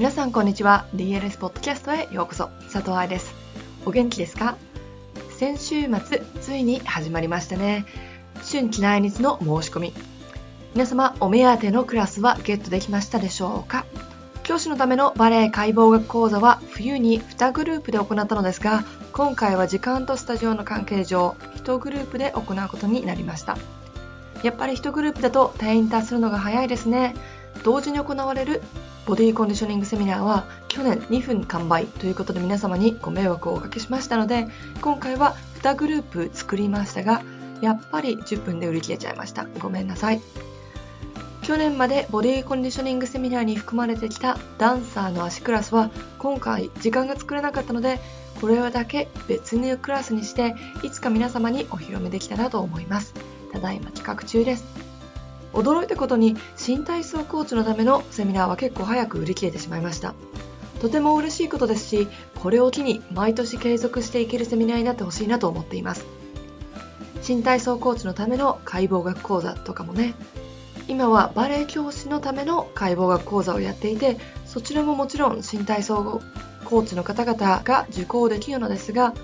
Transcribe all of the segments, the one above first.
皆さんこんにちは。DLS ポッドキャストへようこそ。佐藤愛です。お元気ですか？先週末ついに始まりましたね。春季内日の申し込み。皆様お目当てのクラスはゲットできましたでしょうか？教師のためのバレエ解剖学講座は冬に2グループで行ったのですが今回は時間とスタジオの関係上1グループで行うことになりました。やっぱり1グループだと定員達するのが早いですね。同時に行われるボディコンディショニングセミナーは去年2分完売ということで皆様にご迷惑をおかけしましたので今回は2グループ作りましたがやっぱり10分で売り切れちゃいました。ごめんなさい。去年までボディコンディショニングセミナーに含まれてきたダンサーの足クラスは今回時間が作れなかったのでこれだけ別のクラスにしていつか皆様にお披露目できたらと思います。ただいま企画中です。驚いたことに新体操コーチのためのセミナーは結構早く売り切れてしまいました。とても嬉しいことですしこれを機に毎年継続していけるセミナーになってほしいなと思っています。新体操コーチのための解剖学講座とかもね。今はバレエ教師のための解剖学講座をやっていてそちらももちろん新体操コーチの方々が受講できるのですが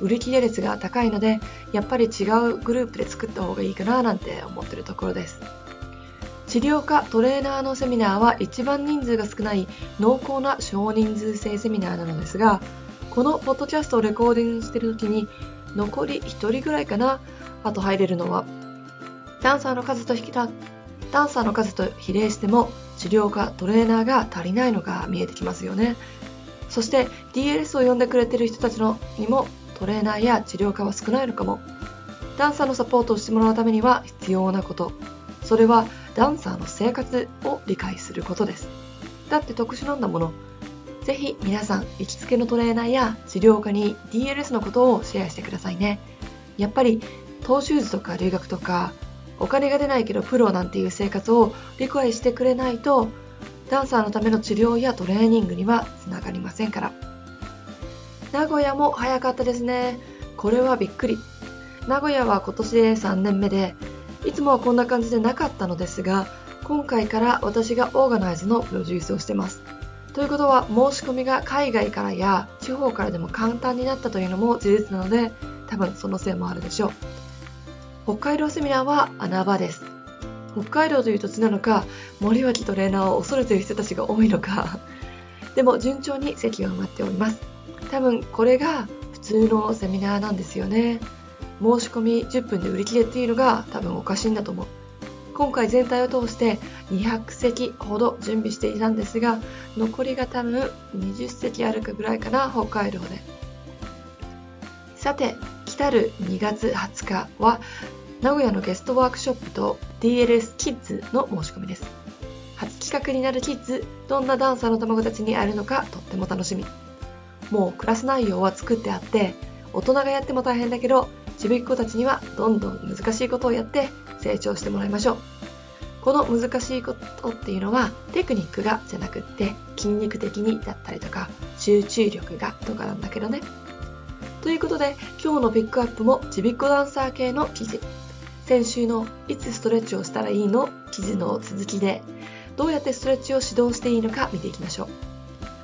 売り切れ率が高いのでやっぱり違うグループで作った方がいいかななんて思ってるところです。治療科トレーナーのセミナーは一番人数が少ない濃厚な少人数制セミナーなのですがこのポッドキャストをレコーディングしてる時に残り1人ぐらいかな。あと入れるのはダンサーの数と引きダンサーの数と比例しても治療科トレーナーが足りないのが見えてきますよね。そして DLS を呼んでくれてる人たちのにもトレーナーや治療科は少ないのかも。ダンサーのサポートをしてもらうためには必要なこと。それはダンサーの生活を理解することです。だって特殊なんだもの。ぜひ皆さん行きつけのトレーナーや治療科に DLS のことをシェアしてくださいね。やっぱりトーシューズとか留学とかお金が出ないけどプロなんていう生活を理解してくれないとダンサーのための治療やトレーニングにはつながりませんから。名古屋も早かったですね。これはびっくり。名古屋は今年で3年目でいつもはこんな感じでなかったのですが今回から私がオーガナイズのプロデュースをしてます。ということは申し込みが海外からや地方からでも簡単になったというのも事実なので多分そのせいもあるでしょう。北海道セミナーは穴場です。北海道という土地なのか森脇トレーナーを恐れている人たちが多いのか。でも順調に席が埋まっております。多分これが普通のセミナーなんですよね。申し込み10分で売り切れっていうのが多分おかしいんだと思う。今回全体を通して200席ほど準備していたんですが残りが多分20席あるかぐらいかな北海道で。さて来たる2月20日は名古屋のゲストワークショップと DLS キッズの申し込みです。初企画になるキッズどんなダンサーの卵たちに会えるのかとっても楽しみ。もうクラス内容は作ってあって大人がやっても大変だけどちびっ子たちにはどんどん難しいことをやって成長してもらいましょう。この難しいことっていうのはテクニックがじゃなくって筋肉的にだったりとか集中力がとかなんだけどね。ということで今日のピックアップもちびっこダンサー系の記事。先週のいつストレッチをしたらいいの？記事の続きでどうやってストレッチを指導していいのか見ていきましょう。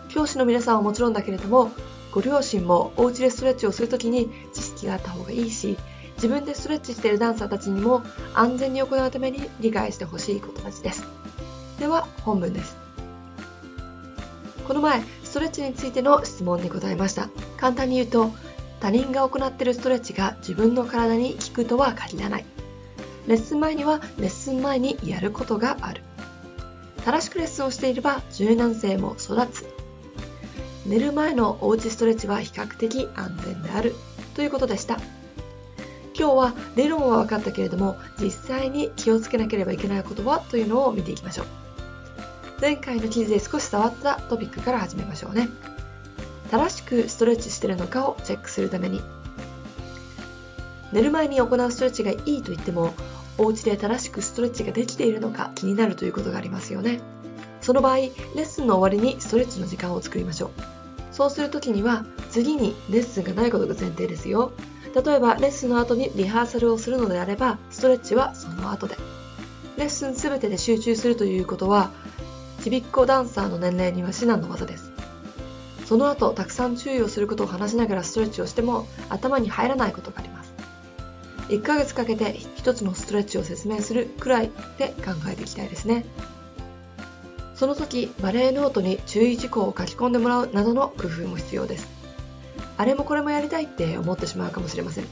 教師の皆さんはもちろんだけれどもご両親もお家でストレッチをするときに知識があった方がいいし自分でストレッチしているダンサーたちにも安全に行うために理解してほしいことたちです。では本文です。この前ストレッチについての質問に答えました。簡単に言うと他人が行っているストレッチが自分の体に効くとは限らない。レッスン前にはレッスン前にやることがある。正しくレッスンをしていれば柔軟性も育つ。寝る前のおうちストレッチは比較的安全であるということでした。今日は理論は分かったけれども実際に気をつけなければいけないことはというのを見ていきましょう。前回の記事で少し触ったトピックから始めましょうね。正しくストレッチしてるのかをチェックするために。寝る前に行うストレッチがいいと言ってもお家で正しくストレッチができているのか気になるということがありますよね。その場合レッスンの終わりにストレッチの時間を作りましょう。そうするときには次にレッスンがないことが前提ですよ。例えばレッスンの後にリハーサルをするのであればストレッチはその後で。レッスン全てで集中するということはちびっこダンサーの年齢には至難の技です。その後たくさん注意をすることを話しながらストレッチをしても頭に入らないことがあります。1ヶ月かけて1つのストレッチを説明するくらいで考えていきたいですね。その時バレエノートに注意事項を書き込んでもらうなどの工夫も必要です。あれもこれもやりたいって思ってしまうかもしれません。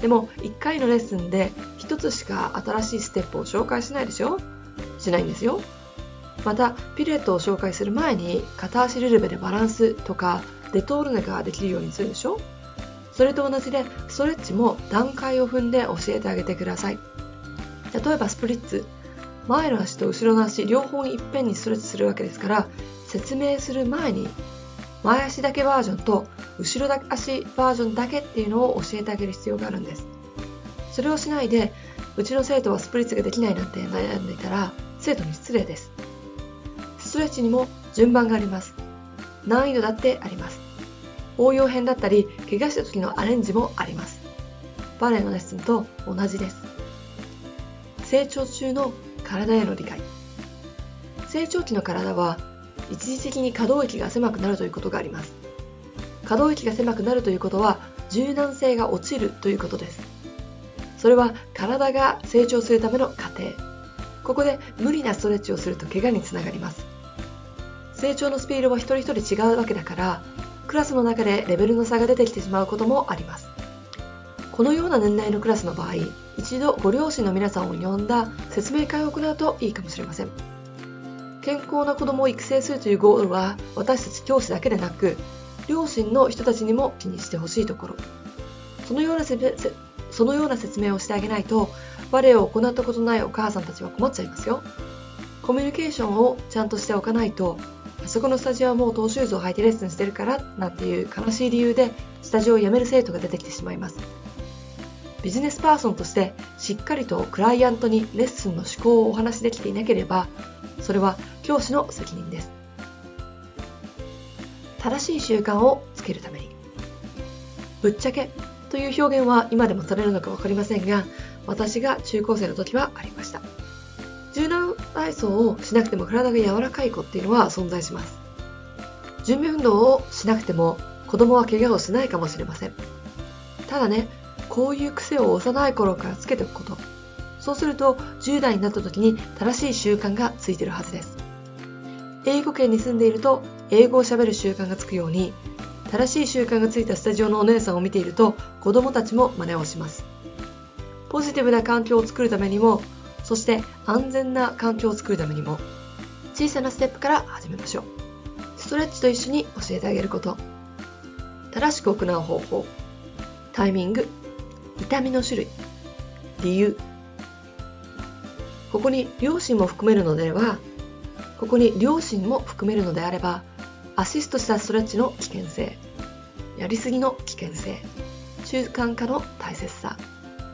でも1回のレッスンで1つしか新しいステップを紹介しないでしょ？しないんですよ。またピルエットを紹介する前に片足ルルベでバランスとかデトールネができるようにするでしょ？それと同じでストレッチも段階を踏んで教えてあげてください。例えばスプリッツ。前の足と後ろの足両方いっぺんにストレッチするわけですから説明する前に前足だけバージョンと後ろ足バージョンだけっていうのを教えてあげる必要があるんです。それをしないでうちの生徒はスプリッツができないなんて悩んでいたら生徒に失礼です。ストレッチにも順番があります。難易度だってあります。応用編だったり怪我した時のアレンジもあります。バレエのレッスンと同じです。成長中の体への理解。成長期の体は一時的に可動域が狭くなるということがあります。可動域が狭くなるということは柔軟性が落ちるということです。それは体が成長するための過程。ここで無理なストレッチをすると怪我につながります。成長のスピードは一人一人違うわけだからクラスの中でレベルの差が出てきてしまうこともあります。このような年代のクラスの場合一度ご両親の皆さんを呼んだ説明会を行うといいかもしれません。健康な子供を育成するというゴールは私たち教師だけでなく両親の人たちにも気にしてほしいところ。そのようなそのような説明をしてあげないとバレエを行ったことないお母さんたちは困っちゃいますよ。コミュニケーションをちゃんとしておかないとあそこのスタジオはもうトーシューズを履いてレッスンしてるからなんていう悲しい理由でスタジオを辞める生徒が出てきてしまいます。ビジネスパーソンとしてしっかりとクライアントにレッスンの思考をお話しできていなければそれは教師の責任です。正しい習慣をつけるために。ぶっちゃけという表現は今でもされるのか分かりませんが私が中高生の時はありました。柔軟体操をしなくても体が柔らかい子っていうのは存在します。準備運動をしなくても子供は怪我をしないかもしれません。ただねこういう癖を幼い頃からつけておくこと。そうすると10代になった時に正しい習慣がついてるはずです。英語圏に住んでいると英語をしゃべる習慣がつくように正しい習慣がついたスタジオのお姉さんを見ていると子供たちも真似をします。ポジティブな環境を作るためにもそして安全な環境を作るためにも小さなステップから始めましょう。ストレッチと一緒に教えてあげること。正しく行う方法。タイミング。痛みの種類理由ここに両親も含めるのではここに両親も含めるのであればアシストしたストレッチの危険性やりすぎの危険性習慣化の大切さ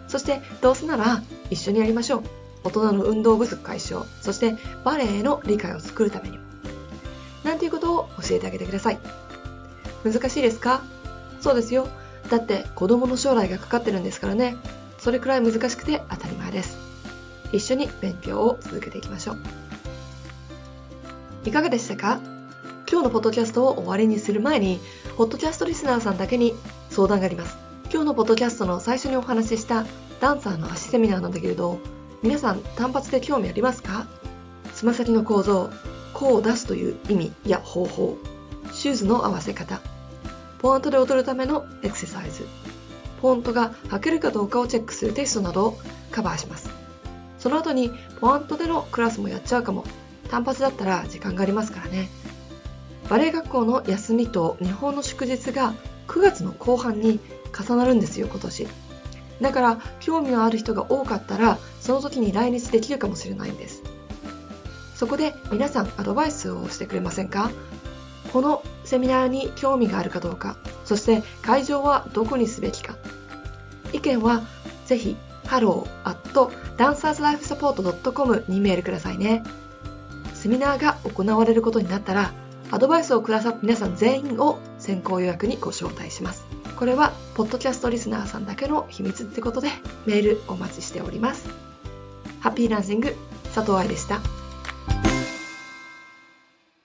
そしてどうせなら一緒にやりましょう。大人の運動不足解消そしてバレエへの理解を作るためにも。なんていうことを教えてあげてください。難しいですか？そうですよ。だって子供の将来がかかってるんですからね。それくらい難しくて当たり前です。一緒に勉強を続けていきましょう。いかがでしたか？今日のポッドキャストを終わりにする前にポッドキャストリスナーさんだけに相談があります。今日のポッドキャストの最初にお話ししたダンサーの足セミナーなんだけれど皆さん単発で興味ありますか？つま先の構造こう出すという意味や方法シューズの合わせ方ポワントで踊るためのエクササイズ。ポントが履けるかどうかをチェックするテストなどをカバーします。その後にポワントでのクラスもやっちゃうかも。単発だったら時間がありますからね。バレエ学校の休みと日本の祝日が9月の後半に重なるんですよ今年。だから興味のある人が多かったらその時に来日できるかもしれないんです。そこで皆さんアドバイスをしてくれませんか？このセミナーに興味があるかどうかそして会場はどこにすべきか。意見はぜひ hello.dancerslifesupport.com にメールくださいね。セミナーが行われることになったらアドバイスをくださった皆さん全員を先行予約にご招待します。これはポッドキャストリスナーさんだけの秘密ってことでメールお待ちしております。ハッピーランシング佐藤愛でした。